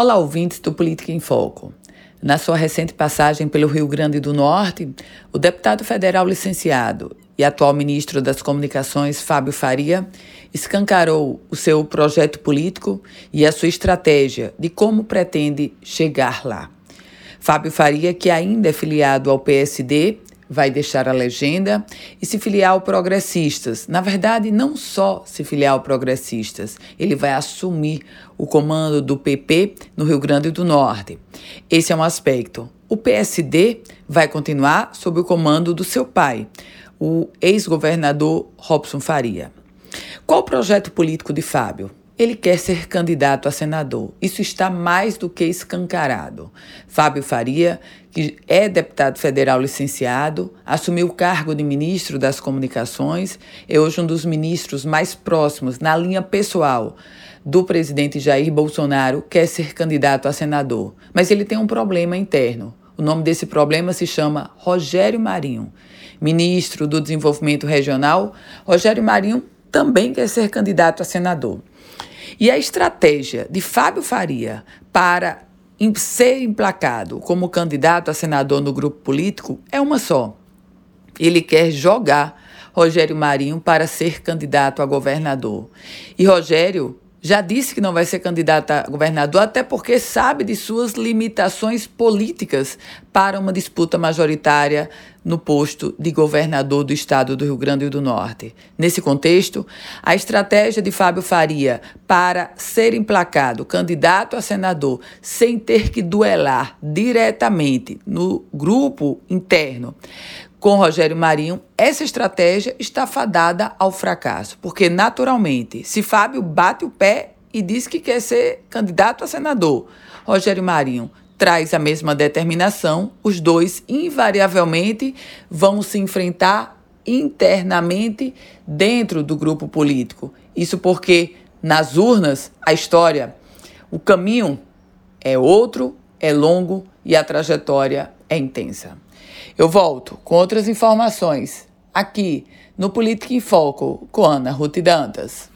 Olá, ouvintes do Política em Foco. Na sua recente passagem pelo Rio Grande do Norte, o deputado federal licenciado e atual ministro das Comunicações, Fábio Faria, escancarou o seu projeto político e a sua estratégia de como pretende chegar lá. Fábio Faria, que ainda é filiado ao PSD, vai deixar a legenda e se filiar ao Progressistas. Na verdade, não só se filiar ao Progressistas, ele vai assumir o comando do PP no Rio Grande do Norte. Esse é um aspecto. O PSD vai continuar sob o comando do seu pai, o ex-governador Robson Faria. Qual o projeto político de Fábio? Ele quer ser candidato a senador. Isso está mais do que escancarado. Fábio Faria, que é deputado federal licenciado, assumiu o cargo de ministro das Comunicações, é hoje um dos ministros mais próximos, na linha pessoal, do presidente Jair Bolsonaro, quer ser candidato a senador. Mas ele tem um problema interno. O nome desse problema se chama Rogério Marinho. Ministro do Desenvolvimento Regional, Rogério Marinho também quer ser candidato a senador. E a estratégia de Fábio Faria para ser emplacado como candidato a senador no grupo político é uma só. Ele quer jogar Rogério Marinho para ser candidato a governador. E Rogério já disse que não vai ser candidato a governador, até porque sabe de suas limitações políticas para uma disputa majoritária no posto de governador do estado do Rio Grande do Norte. Nesse contexto, a estratégia de Fábio Faria para ser emplacado candidato a senador sem ter que duelar diretamente no grupo interno com Rogério Marinho, essa estratégia está fadada ao fracasso, porque naturalmente, se Fábio bate o pé e diz que quer ser candidato a senador, Rogério Marinho traz a mesma determinação, os dois invariavelmente vão se enfrentar internamente dentro do grupo político. Isso porque nas urnas a história, o caminho é outro, é longo e a trajetória é intensa. Eu volto com outras informações aqui no Política em Foco com Ana Ruth Dantas.